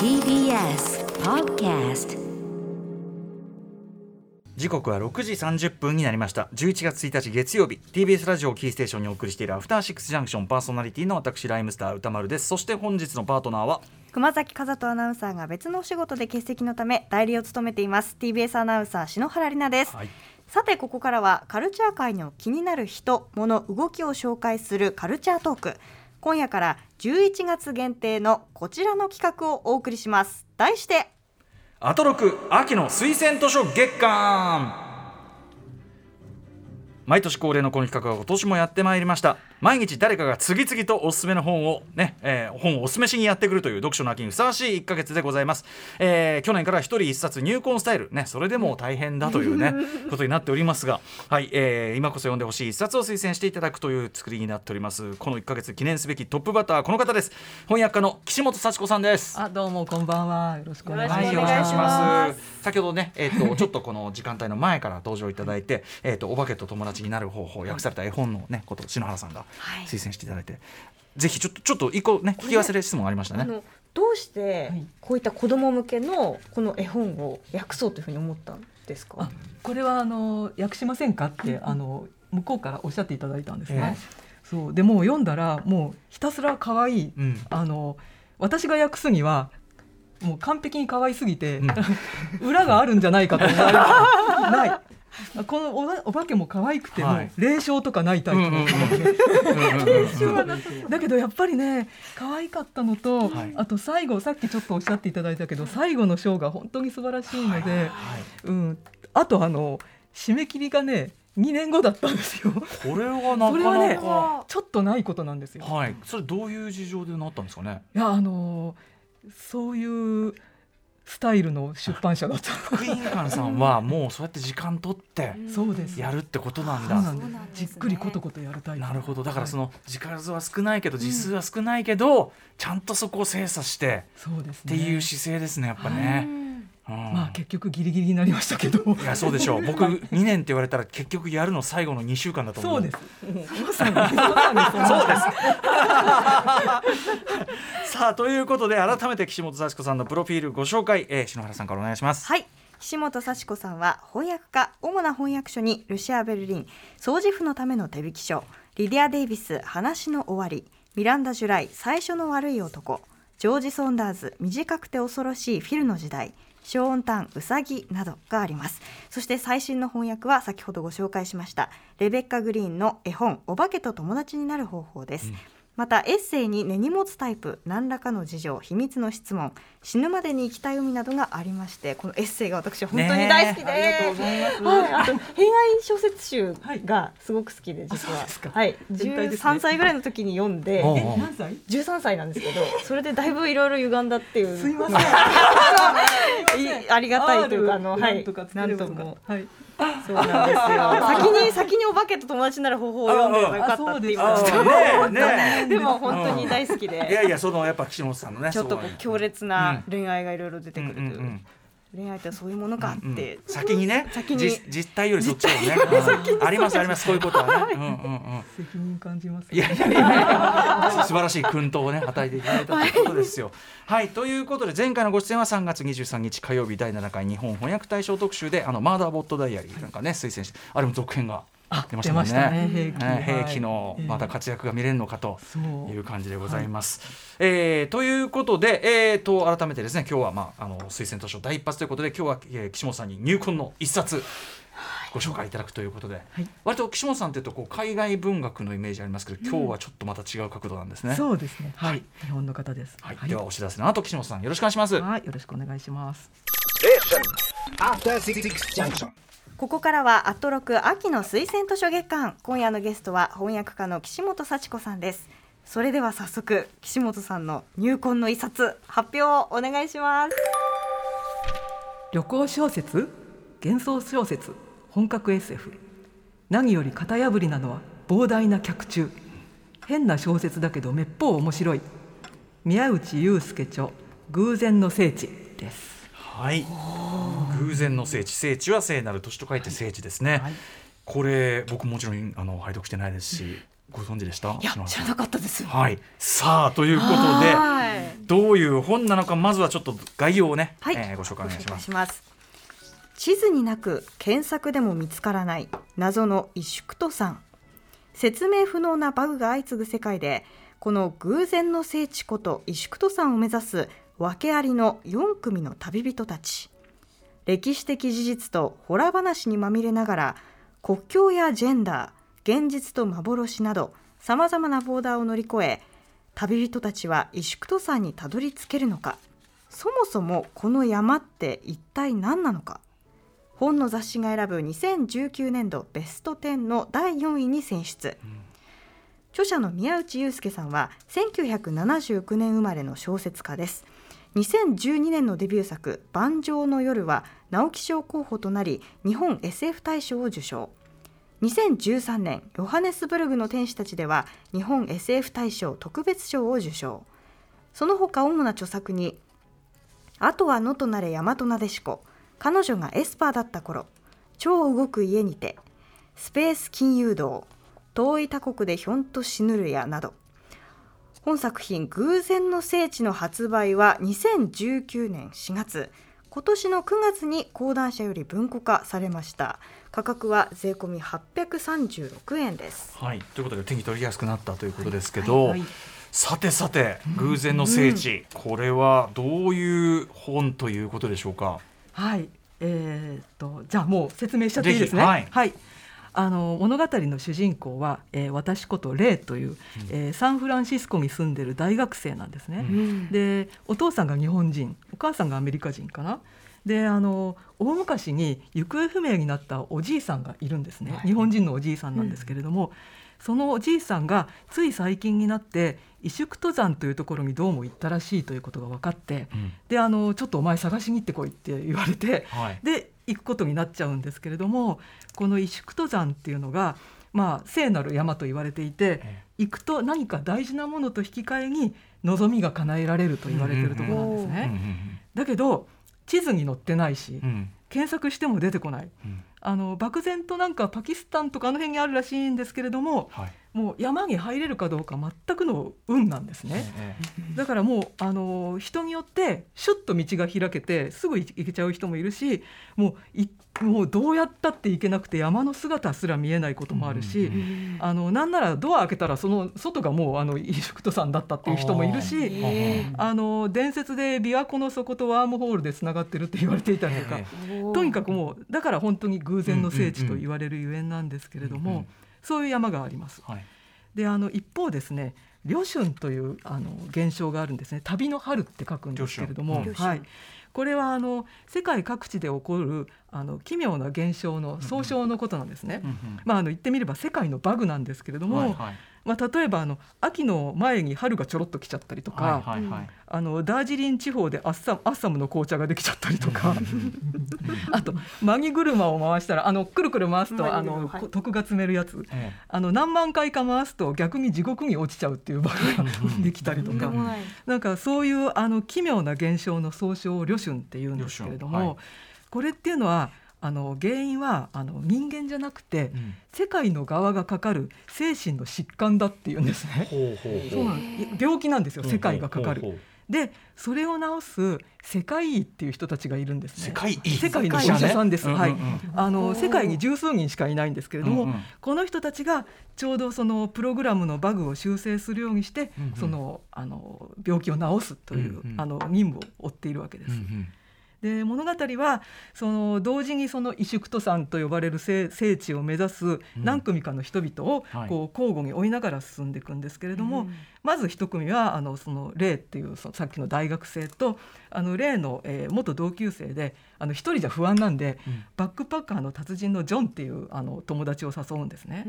TBS Podcast. 時刻は6時30分になりました。11月1日月曜日。TBS ラジオをキーステーションにお送りしているアフターシックスジャンクションパーソナリティの私ライムスター歌丸です。そして本日のパートナーは？熊崎和人アナウンサーが別のお仕事で欠席のため代理を務めています。TBS アナウンサー篠原里奈です、はい。さてここからはカルチャー界の気になる人物動きを紹介するカルチャートーク今夜から11月限定のこちらの企画をお送りします。題してアトロク秋の推薦図書月間。毎年恒例のこの企画は今年もやってまいりました。毎日誰かが次々とおすすめの本をね、えー本をおすすめしにやってくるという読書の秋にふさわしい1ヶ月でございます、えー去年から一人一冊入魂スタイル。ねそれでも大変だというね ことになっておりますがはい、えー今こそ読んでほしい一冊を推薦していただくという作りになっております。この1ヶ月記念すべきトップバッターこの方です。翻訳家の岸本幸子さんです。あ、どうもこんばんは。よろしくお願いします。先ほどね、えっ、と、ちょっとこの時間帯の前から登場いただいて、えっ、と、お化けと友達になる方法、訳された絵本のね、こと、篠原さんがはい推薦していただいて。ぜひ、ちょっと、ちょっと一個ね、聞き忘れ質問ありましたね。あのどうしてはい。こういった子供向けのこの絵本を訳そうというふうに思ったんですか？あ、これはあの訳しませんかってあの向こうからおっしゃっていただいたんですね。そう。でもう読んだらもうひたすら可愛い、うん。あの私が訳すにはもう完璧に可愛すぎて、うん。裏があるんじゃないかと思われるない。このおばお化けも可愛くても、はい。霊障とかないタイプ。の、うん だけどやっぱりね可愛かったのと、はい。あと最後さっきちょっとおっしゃっていただいたけど最後のショーが本当に素晴らしいので、はいうん、あとあの締め切りがね2年後だったんですよ。これはなそれはねかなか。ちょっとないことなんですよ。はい、それどういう事情でなったんですかね？いやあのそういうスタイルの出版社だった。福音館さんは、もうそうやって時間取って。そうですやるってことなんだ。そうなんなんじっくりことことやるタイプなるほど、だからそはいの時数は少ないけど、字数は少ないけど、ちゃんとそこを精査して。そうですねっていう姿勢ですね、やっぱね。うん。まあ結局ギリギリになりましたけど。いやそうでしょう。僕2年って言われたら結局やるの最後の2週間だと思そううです。まさにまさにそんなそうです。さあということで改めて岸本幸子さんのプロフィールご紹介、えー、篠原さんからお願いします。はい。岸本幸子さんは翻訳家主な翻訳書にルシア・ベルリン掃除婦のための手引き書リディア・デイビス話の終わりミランダ・ジュライ最初の悪い男ジョージ・ソンダーズ短くて恐ろしいフィルの時代ショーン・タンウサギなどがあります。そして最新の翻訳は先ほどご紹介しましたレベッカ・グリーンの絵本お化けと友達になる方法です、またエッセイに根に持つタイプ何らかの事情秘密の質問死ぬまでに行きたい海などがありましてこのエッセイが私は本当に大好きで、ありがとうございます。はい、あと偏愛小説集がすごく好きで実は、はい、全体ですね。13歳ぐらいの時に読んでえ何歳？13歳なんですけどそれでだいぶいろいろ歪んだっていう。すいません。いありがたいというかあのはい。なんとも。はい。そうなんですよ。先に先にお化けと友達になる方法を読んでよかったって言いましあたねでも本当に大好きえいでやいやそのやっぱ岸本さんのねちょっとこう強烈な恋愛がいろいろ出てくるという。恋愛ってそういうものかうんって先にね先に。実実態よりそっちをね。うん。ありますありますそういうことはね。うんうんうん。責任感じますいやいやいや 素晴らしい薫陶をね与えていただいたということですよ。はい。ということで前回のご出演は3月23日火曜日第7回日本翻訳大賞特集であのマーダーボットダイアリーなんかね推薦してあれも続編が出ましたね。出ましたね兵器のええまた活躍が見れるのかという感じでございます。えーということで、えー、と改めてですね今日は、まあ、あの推薦図書第一発ということで今日は、えー岸本さんに入魂の一冊ご紹介いただくということで、はい。割と岸本さんというとこう海外文学のイメージありますけど今日はちょっとまた違う角度なんですね。そうですね。はい。日本の方です。はい、ではお知らせの後岸本さんよろしくお願いします。はい。よろしくお願いします.ここからはアットロク秋の推薦図書月間。今夜のゲストは翻訳家の岸本幸子さんです。それでは早速岸本さんの入魂の一冊発表をお願いします。旅行小説？幻想小説？本格 SF 何より型破りなのは膨大な脚注変な小説だけどめっぽう面白い。宮内悠介著偶然の聖地です。はい。偶然の聖地、聖地は聖なる都市と書いて聖地ですね。はい。これ僕もちろんあの拝読してないですし、ご存知でした？いや知らなかったです。はい。さあということではい。どういう本なのかまずはちょっと概要をね、はい、えーご紹介お願いします。ます地図になく検索でも見つからない謎の萎縮と山説明不能なバグが相次ぐ世界でこの偶然の聖地こと萎縮と山を目指す訳ありの4組の旅人たち。歴史的事実とホラ話にまみれながら国境やジェンダー現実と幻などさまざまなボーダーを乗り越え旅人たちは萎縮と山にたどり着けるのか。そもそもこの山って一体何なのか。本の雑誌が選ぶ2019年度ベスト10の第4位に選出、著者の宮内祐介さんは1979年生まれの小説家です。2012年のデビュー作「盤上の夜」は直木賞候補となり日本 SF 大賞を受賞。2013年ヨハネスブルグの天使たちでは日本 SF 大賞特別賞を受賞。その他主な著作にあとは野となれ大和なでしこ彼女がエスパーだった頃超動く家にてスペース金融道遠い他国でひょんと死ぬるやなど本作品「偶然の聖地」の発売は2019年4月。今年の9月に講談社より文庫化されました。価格は税込み836円です。はい、ということで手に取りやすくなったということですけど、はいさてさて偶然の聖地、これはどういう本ということでしょうか？はい、えーっとじゃあもう説明しちゃっていいですね？ぜひ。はいあの物語の主人公は、えー私ことレイという、えーサンフランシスコに住んでる大学生なんですね。でお父さんが日本人お母さんがアメリカ人かな。であの大昔に行方不明になったおじいさんがいるんですね、日本人のおじいさんなんですけれども、そのおじいさんがつい最近になって萎縮登山というところにどうも行ったらしいということが分かって、うん。であのちょっとお前探しに行ってこいって言われて、はい。で行くことになっちゃうんですけれどもこの萎縮登山っていうのが、まあ、聖なる山と言われていてえ行くと何か大事なものと引き換えに望みが叶えられると言われてるところなんですうんね。だけど地図に載ってないし、検索しても出てこない。うん。あの漠然となんかパキスタンとかあの辺にあるらしいんですけれどもはいもう山に入れるかどうか全くの運なんですね。えだからもうあの人によってシュッと道が開けてすぐ行けちゃう人もいるしもういもうどうやったって行けなくて山の姿すら見えないこともあるし、うんあのなんならドア開けたらその外がもうあのイシュクトさんだったっていう人もいるし。えあの伝説で琵琶湖の底とワームホールでつながってるって言われていたりとか、えとにかくもうだから本当に偶然の聖地と言われるゆえんなんですけれども、うんうんそういう山があります。はい。であの一方ですね旅春というあの現象があるんですね。旅の春って書くんですけれども、旅春。はい、これはあの世界各地で起こるあの奇妙な現象の総称のことなんですね。うんうん。まあ、あの言ってみれば世界のバグなんですけれども、はいはいまあ、例えばあの秋の前に春がちょろっと来ちゃったりとか、はいはいはい。あのダージリン地方でアッサアッサムの紅茶ができちゃったりとか あとマギ車を回したらあのくるくる回すとあの、はいこ徳が積めるやつ。えあの何万回か回すと逆に地獄に落ちちゃうっていう場合ができたりとか。ない。なんかそういうあの奇妙な現象の総称を旅春って言うんですけれども、はい。これっていうのはあの原因はあの人間じゃなくて、うん。世界の側がかかる精神の疾患だっていうんですね。そうなん病気なんですよ世界がかかる。でそれを治す世界医っていう人たちがいるんですね。世界医。世界のお医者さんです。はい。うんうん。うんあの世界に十数人しかいないんですけれども、うんうん。この人たちがちょうどそのプログラムのバグを修正するようにして、うんうん。そのあの病気を治すという、うんうん。あの任務を負っているわけです。うんうんで物語はその同時にその萎縮登山と呼ばれる聖聖地を目指す何組かの人々をはい。こう交互に追いながら進んでいくんですけれども、まず一組はあのそのレイっていうそのさっきの大学生とあのレイの、えー元同級生であの一人じゃ不安なんで、うん。バックパッカーの達人のジョンっていうあの友達を誘うんですね。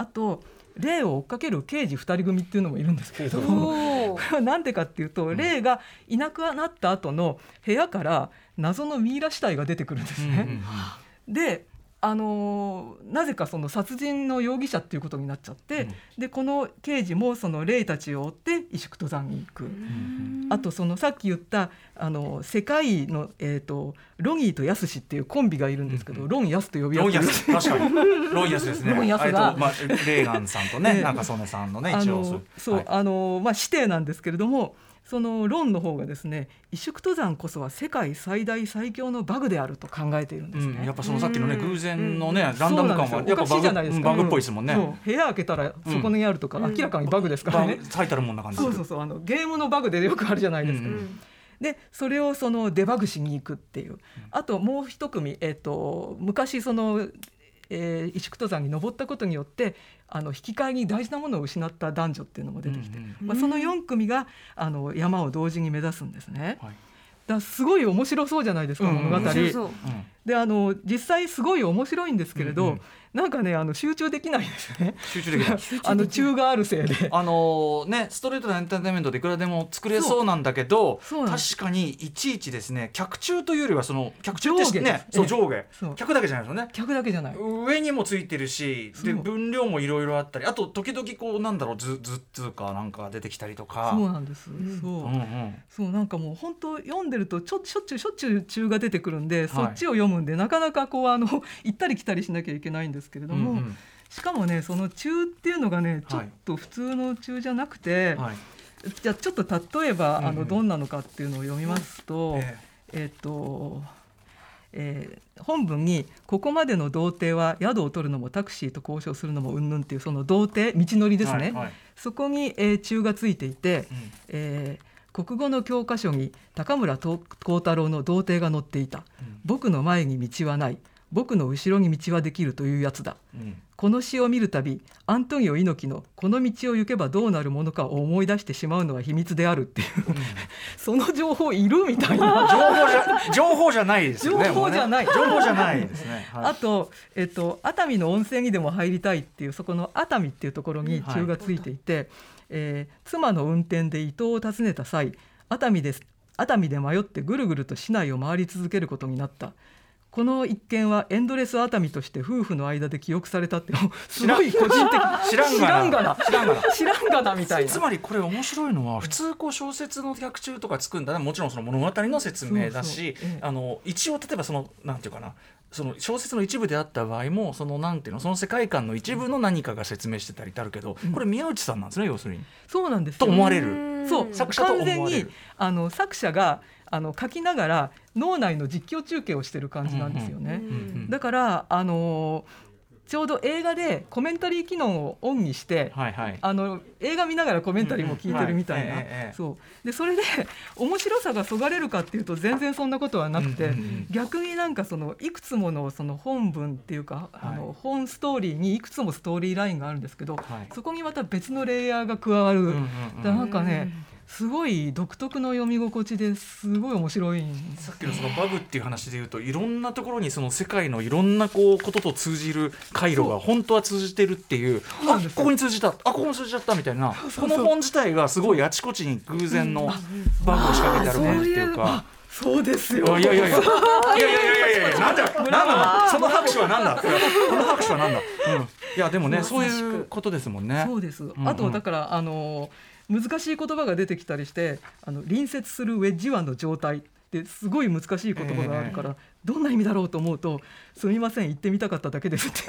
あとレイを追っかける刑事二人組っていうのもいるんですけれども。お これは何でかっていうと、レイがいなくなった後の部屋から謎のミイラ死体が出てくるんですね。うんうんうんであのーなぜかその殺人の容疑者っていうことになっちゃって、でこの刑事もその霊たちを追って石工登山に行く。あとそのさっき言ったあの世界の、えー、とロギーとヤスシっていうコンビがいるんですけど、ロン・ヤスと呼び合ってる。ヤス確かに。ロンヤスですね。ロンヤスが。まあレーガンさんとね ね。中曽根さんのねあ一応。のそう、はい。あのまあ指定なんですけれどもそのロンの方がですね萎縮登山こそは世界最大最強のバグであると考えているんですね。うん、やっぱそのさっきのねうん偶然のねランダム感はやっぱバグバグっぽいですもんね。そう部屋開けたらそこにあるとか、うん明らかにバグですからね。最たるもんな感じ。そうそうそうあのゲームのバグでよくあるじゃないですか。うんうんでそれをそのデバグしに行くっていうあともう一組、えっと昔その、えー、石工登山に登ったことによってあの引き換えに大事なものを失った男女っていうのも出てきて、うんまあ、その4組があの山を同時に目指すんですね。はい。だからすごい面白そうじゃないですか、うん物語。面白そうであの実際すごい面白いんですけれど、うんうんなんかねあの集中できないんですよね。集中できない。あの中があるせいで。あのねストレートなエンターテインメントでいくらでも作れそうなんだけど確かにいちいちですね客中というよりはその客中って上下ねそうええ上下客だけじゃないですよね。客だけじゃない。上にもついてるしで分量もいろいろあったりあと時々こうなんだろう図図っつうかなんか出てきたりとか。そうなんです。そう。うんうんそうなんかもう本当読んでるとちょしょっちゅうしょっちゅう中が出てくるんで、いそっちを読むんでなかなかこうあの 行ったり来たりしなきゃいけないんですけれども、うんうん。しかもねその中っていうのがねちょっと普通の中じゃなくて、はい。じゃあちょっと例えば、うんうん。あのどんなのかっていうのを読みますと、ええ。っ、と、えー本文に「ここまでの童貞は宿を取るのもタクシーと交渉するのもうんぬん」っていうその童貞道のりえですね、はいはい。そこに、えー中がついていて、うん。えー国語の教科書に高村幸太郎の童貞が載っていた「僕の前に道はない。僕の後ろに道はできる」というやつだ。うん。この詩を見るたびアントニオ猪木の「この道を行けばどうなるものか」を思い出してしまうのは秘密であるっていう。その情報いるみたいな。情報じゃないですよね。情報じゃない。ね情報じゃないですね。はい。あと、えっと、熱海の温泉にでも入りたいっていうそこの熱海っていうところに中がついていて、えー妻の運転で伊東を訪ねた際熱海です熱海で迷ってぐるぐると市内を回り続けることになった。この一件はエンドレス熱海として夫婦の間で記憶されたって すごい個人的知らんがな。知らんがな。知らんがな。みたいな。つ まりこれ面白いのは普通こう小説の脚中とかつくんだねもちろんその物語の説明だしあの一応例えばそのなんていうかなその小説の一部であった場合もそのなんていうのその世界観の一部の何かが説明してたりってあるけど、これ宮内さんなんですね要するに。そうなんですよと思われる。そう作者完全にあの作者があの書きながら脳内の実況中継をしてる感じなんですよね。うんうんだからあのーちょうど映画でコメンタリー機能をオンにして、はいはい。あの映画見ながらコメンタリーも聞いてるみたいな、うんうんはいそう。でそれで面白さがそがれるかっていうと全然そんなことはなくて、うんうんうん逆になんかそのいくつものその本文っていうか、あの本ストーリーにいくつもストーリーラインがあるんですけど、はい。そこにまた別のレイヤーが加わる、うんうんうんなんかねすごい独特の読み心地ですごい面白いさっきのそのバグっていう話でいうといろんなところにその世界のいろんなこうことと通じる回路が本当は通じてるっていうあここに通じたあここに通じちゃったみたいなこの本自体がすごいあちこちに偶然のバグを仕掛けてあるねっていうか。そうですよ。いやいやいや。いやいやいやいやいや、なんだ、なんだ、その拍手はなんだ。この拍手はなんだ。うん、いや、でもね、そういうことですもんね。そうです。あと、だから、あのー。難しい言葉が出てきたりしてあの隣接するウェッジ湾の状態ってすごい難しい言葉があるから、どんな意味だろうと思うと「すみません言ってみたかっただけです」って。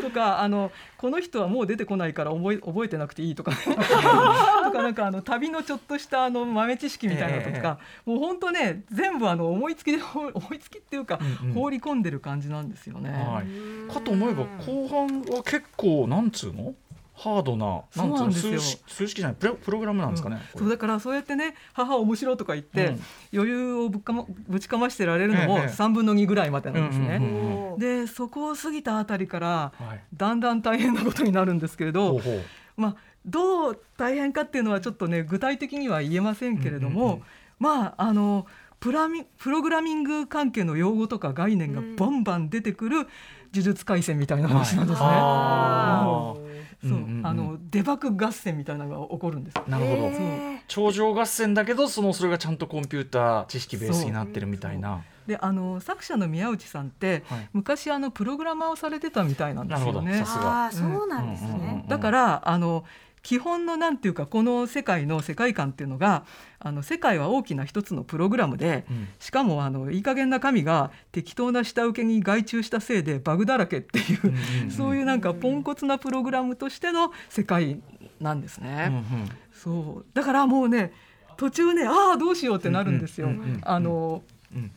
とかあの「この人はもう出てこないから覚え覚えてなくていい」とかねとかなんかあの旅のちょっとしたあの豆知識みたいなのとか、もう本当ね全部あの思いつきで思いつきっていうか、うんうん。放り込んでる感じなんですよね。はい、かと思えば後半は結構なんつうの？ハードななん数式数式じゃないプロプログラムなんですかね、そうだからそうやってね母面白いとか言って、うん。余裕をぶっかまぶちかましてられるのもええ3分の2ぐらいまでなんですね。でそこを過ぎたあたりからはい。だんだん大変なことになるんですけれど、ほうほう。まあ、どう大変かっていうのはちょっとね具体的には言えませんけれども、うんうんうん。まああのプラミプログラミング関係の用語とか概念がバンバン出てくる呪術廻戦みたいな話なんですね。あーそう、うんうんうんあのデバッグ合戦みたいなのが起こるんですよ。なるほど、へ頂上合戦だけどそのそれがちゃんとコンピューター知識ベースになってるみたいな。であの作者の宮内さんって、はい昔あのプログラマーをされてたみたいなんですよねなるほどさ。すがああそうなんですうんうんうんね。だからあの基本のなんていうかこの世界の世界観っていうのがあの世界は大きな一つのプログラムで、うんしかもあのいい加減な神が適当な下請けに外注したせいでバグだらけっていう、うんうんうん そういうなんかポンコツなプログラムとしての世界なんですね。うんうんそうだからもうね途中ねああどうしようってなるんですよ。うんうんうん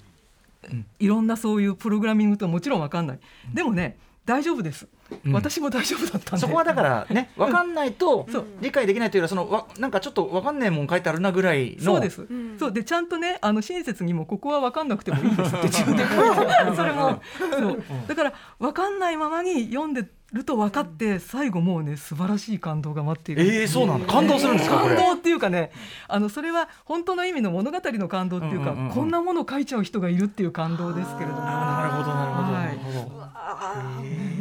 いろんなそういうプログラミングともちろんわかんない。でもね大丈夫です。うん。私も大丈夫だったんで。そこはだからね分かんないと理解できないというよりはそのわなんかちょっと分かんないもん書いてあるなぐらいの。そうです、ん。そう。でちゃんとねあの親切にもここは分かんなくてもいいですって自分で書いてあるそれも。そう。だから分かんないままに読んでると分かって最後もうね素晴らしい感動が待っている。えーそうなの？感動するんですかこれ？感動っていうかねあのそれは本当の意味の物語の感動っていうか、うんうんうん。うんこんなものを書いちゃう人がいるっていう感動ですけれども。なるほどなるほど、はいなるほど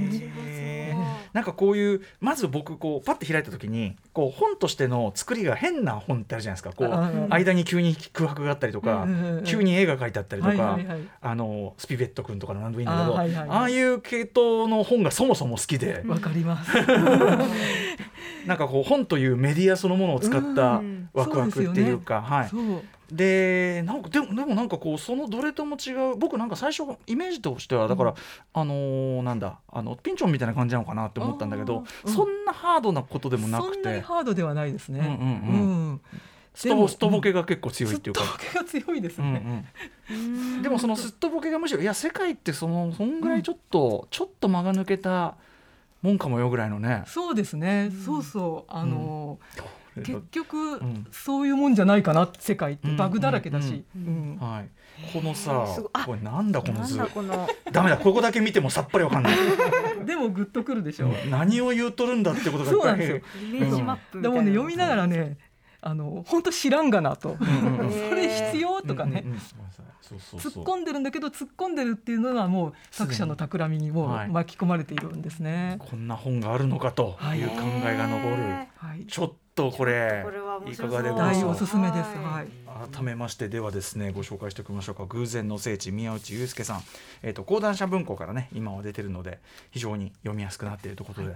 なんかこういうまず僕こうパッて開いた時にこう本としての作りが変な本ってあるじゃないですか。こあううん間に急に空白があったりとか急に絵が描いてあったりとかあのスピベット君とかの何でもいいんだけどああい。う系統の本がそもそも好きでわかります。なんかこう本というメディアそのものを使ったうん。ワクワクっていうかはい。でなんかでもでもなんかこうそのどれとも違う僕なんか最初イメージとしてはだから、あのーなんだあのピンチョンみたいな感じなのかなって思ったんだけど、うん。そんなハードなことでもなくそんなにてハードではないですね。うんうんうん。うん。ストボストボケが結構強いっていうか。すっとぼけが強いですうんね。うん。でもそのすっとぼけがむしろいや世界ってそのそんぐらいちょっと、ちょっと間が抜けたもんかもよぐらいのね。そうですね。そうそう。あの結局、ん。そういうもんじゃないかな世界ってうん。バグだらけだし。うん。はい、このさすごい。あこれなんだこの図。だこの。ダメだここだけ見てもさっぱりわかんない。でもグッとくるでしょ。何を言うとるんだってことがそうなんですよ。イメージマップみたいな。でもね読みながらねあの本当知らんがなと。それ必要とかね。突っ込んでるんだけど突っ込んでるっていうのはもう作者の企みにも巻き込まれているんですね。こんな本があるのかという考えが残る、へはい。ちょっとこれこれは面いかがでござい大おますすすめです。ははい。い。改めましてではですねご紹介しておきましょうか。偶然の聖地宮内祐介さん、えー、と講談社文庫からね今は出てるので非常に読みやすくなっているということで、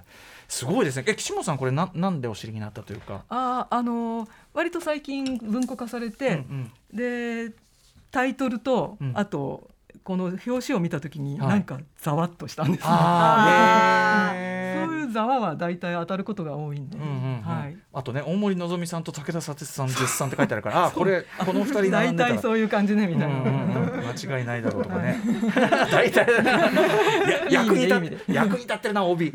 すごいですね。え岸本さんこれななんでお知りになったというか、あああのー割と最近文庫化されて、うん。でタイトルと、うん。あとこの表紙を見た時にはい。なんかざわっとしたんです、ね。そういうざわは大体当たることが多いんで、うんうんうんはい、あとね大森のぞみさんと武田砂鉄さん絶賛って書いてあるからあこれこの二人並んでた大体らそういう感じねみたいな、うんうんうん。間違いないだろうとかね。大体 役に立役に立ってるな帯。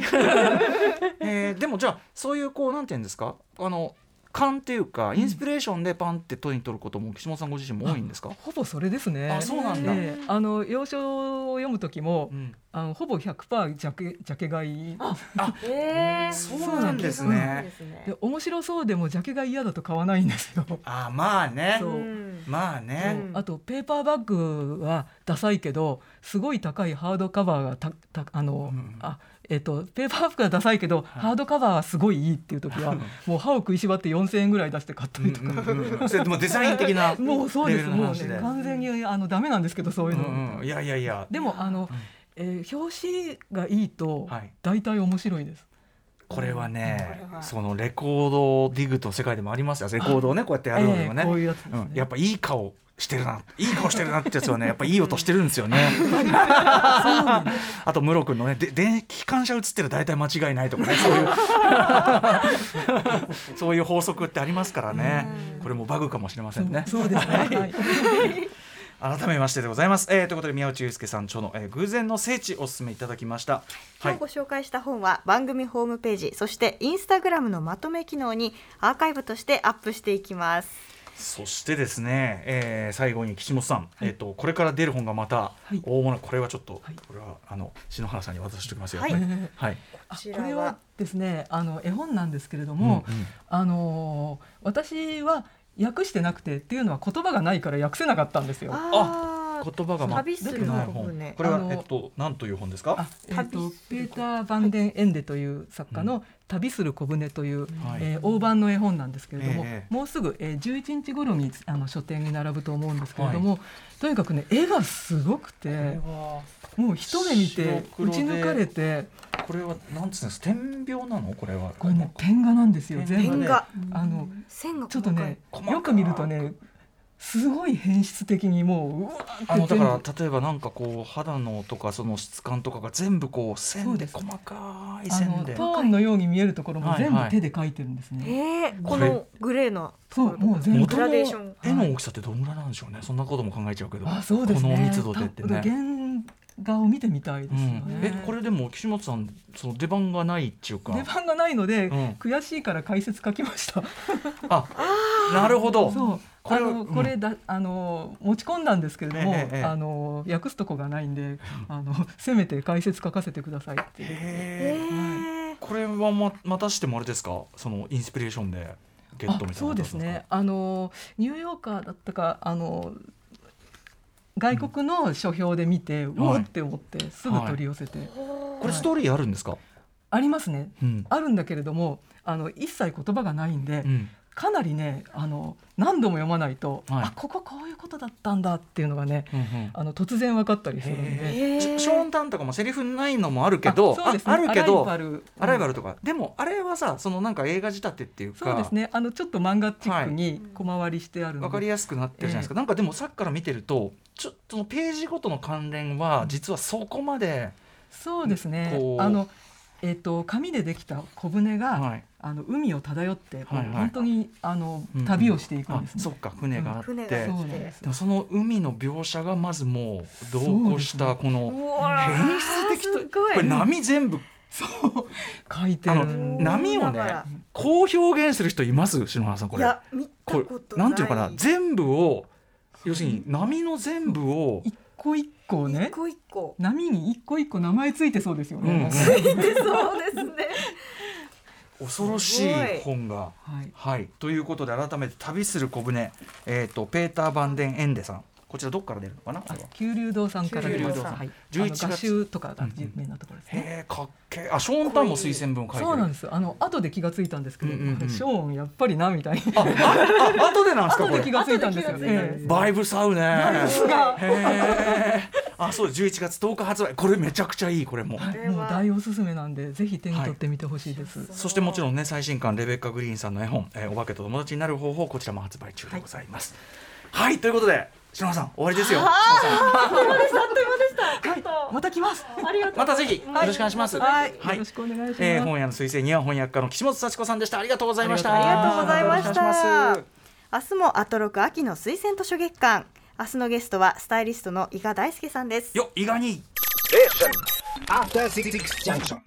えーでもじゃあそういうこうなんていうんですか？あの勘っていうかインスピレーションでパンって手に取ることも岸本さんご自身も多いんですか？ほぼそれですね。あそうなんだ。ええ。あの要所を読む時も、うん。あのほぼ100%ジャケジャケ買い。えーそうなんですね。そうですで面白そうでもジャケが嫌だと買わないんですよ。あまあね。そう。うん。まあね。う。んあとペーパーバッグはダサいけどすごい高いハードカバーがたたあの、うん。あえっとペーパーバッグはダサいけど、ハードカバーはすごいいいっていう時はもう歯を食いしばって4,000円ぐらい出して買ったりとか、うんうんうん。それでもデザイン的な もうそうです。もうね完全にあのダメなんですけどそういうの、うんうんいやいやいや。でもあの、えー表紙がいいとはい。大体面白いです。これはねこれは。そのレコードディグと世界でもありますよ。レコードをねこうやってやるのでもね、やっぱいい顔してるないい顔してるなってやつはねやっぱいい音してるんですよね。あとムロ君のねで電気機関車映ってる大体間違いないとかねそういう。そういう法則ってありますからね。これもバグかもしれませんね。そうですね。はい。改めましてでございます、えーということで宮内祐介さん著の、えー偶然の聖地お勧めいただきました。はい。今日ご紹介した本は番組ホームページそしてインスタグラムのまとめ機能にアーカイブとしてアップしていきますそしてですね、えー最後に岸本さん、えっ、とこれから出る本がまたい。大物、これはちょっと、はい。これはあの篠原さんに渡しておきますよ。はい。はい。あこちらは。これはですねあの絵本なんですけれども、うんうん。あのー私は訳してなくてっていうのは言葉がないから訳せなかったんですよ。あ言葉が旅する全くない本。小舟これはえっと何という本ですか？あ、えー、とペーター・バンデン・エンデという作家の「旅する小舟」という、はいえー大判の絵本なんですけれども、ええもうすぐ、えー、11日頃にあの書店に並ぶと思うんですけれども、とにかくね絵がすごくてもう一目見て打ち抜かれてこれはなんつうんです点描なの？これは。これねペン画なんですよ全部あの線がちょっとねよく見るとねすごい変質的にもううわあのだから例えばなんかこう肌のとかその質感とかが全部こう線で細かいあ線でのトーンのように見えるところも全はいはい部手で描いてるんですね。えー、これこのグレーのそうもう全部グラデーション絵の大きさってどんぐらいなんでしょうねそんなことも考えちゃうけどあそうですね。この密度でってたね。原画を見てみたいですよね。うん、えこれでも岸本さんその出番がないっていうか出番がないので、うん悔しいから解説書きました。あなるほどそう。これはあのこれだ、あの持ち込んだんですけれども、あの訳すとこがないんで、あのせめて解説書かせてくださいってい。う。これはままたしてもあれですか？そのインスピレーションでゲットみたいなあそうですね。あのニューヨーカーだったかあの外国の書評で見て、うおーって思ってすぐ取り寄せて、これストーリーあるんですか、ありますね。うん。あるんだけれどもあの一切言葉がないんで、うんかなりねあの何度も読まないと、はい。あこここういうことだったんだっていうのがねうんうん。あの突然分かったりするんで。シショーンタンとかもセリフないのもあるけどあね。ああるけどアライバル。アライバルとか、でもあれはさそのなんか映画仕立てっていうかそうですね。あのちょっと漫画チックに小回りしてあるので、わかりやすくなってるじゃないですか、なんかでもさっきから見てるとちょっとページごとの関連は実はそこまで、そうですね。あのえっ、と紙でできた小舟が、はいあの海を漂って、こうはいはい。本当にあの、うん旅をしていくんあですね。そっか船があって、うん。でその海の描写がまずもう同行したこの変質的とこれ波全部。書いてる。波をねこう表現する人います？篠原さんこれ。いや見たこことれなんていうのかな？全部を要するに波の全部を。一個一個ね。一個一個。波に一個一個名前ついてそうですよね。うんうん。ついてそうですね恐ろしい本が。はい。はい、ということで改めて旅する小舟、えー、とペーター・バンデン・エンデさんこちらどっから出るのかな九流堂さんから出ました。九流堂さんはい。11あ月とかが有名なところですね。へえかっけえあショーン・タンも推薦文を書いてるそうなんです。あの後で気がついたんですけど、うんうんうんショーンやっぱりなみたいに。あ後でなんですか後で気がついたんですよ後で気がついたんでねす。バイブスがへえあそう11月10日発売。これめちゃくちゃいいこれも、はい、これは。もう大おすすめなんでぜひ手に取ってみてほしいです。そしてもちろんね最新刊レベッカ・グリーンさんの絵本、えーお化けと友達になる方法こちらも発売中でございます。はい、ということで篠原さん終わりですよ。また来ます。またぜひよろしくお願いします。はい、はい。よろしくお願いします。えー、本屋の推薦には翻訳家の岸本幸子さんでした。ありがとうございました。ありがとうございました。し明日もアトロク秋の推薦図書月間明日のゲストはスタイリストの伊賀大輔さんですよ伊賀に After Six Junction.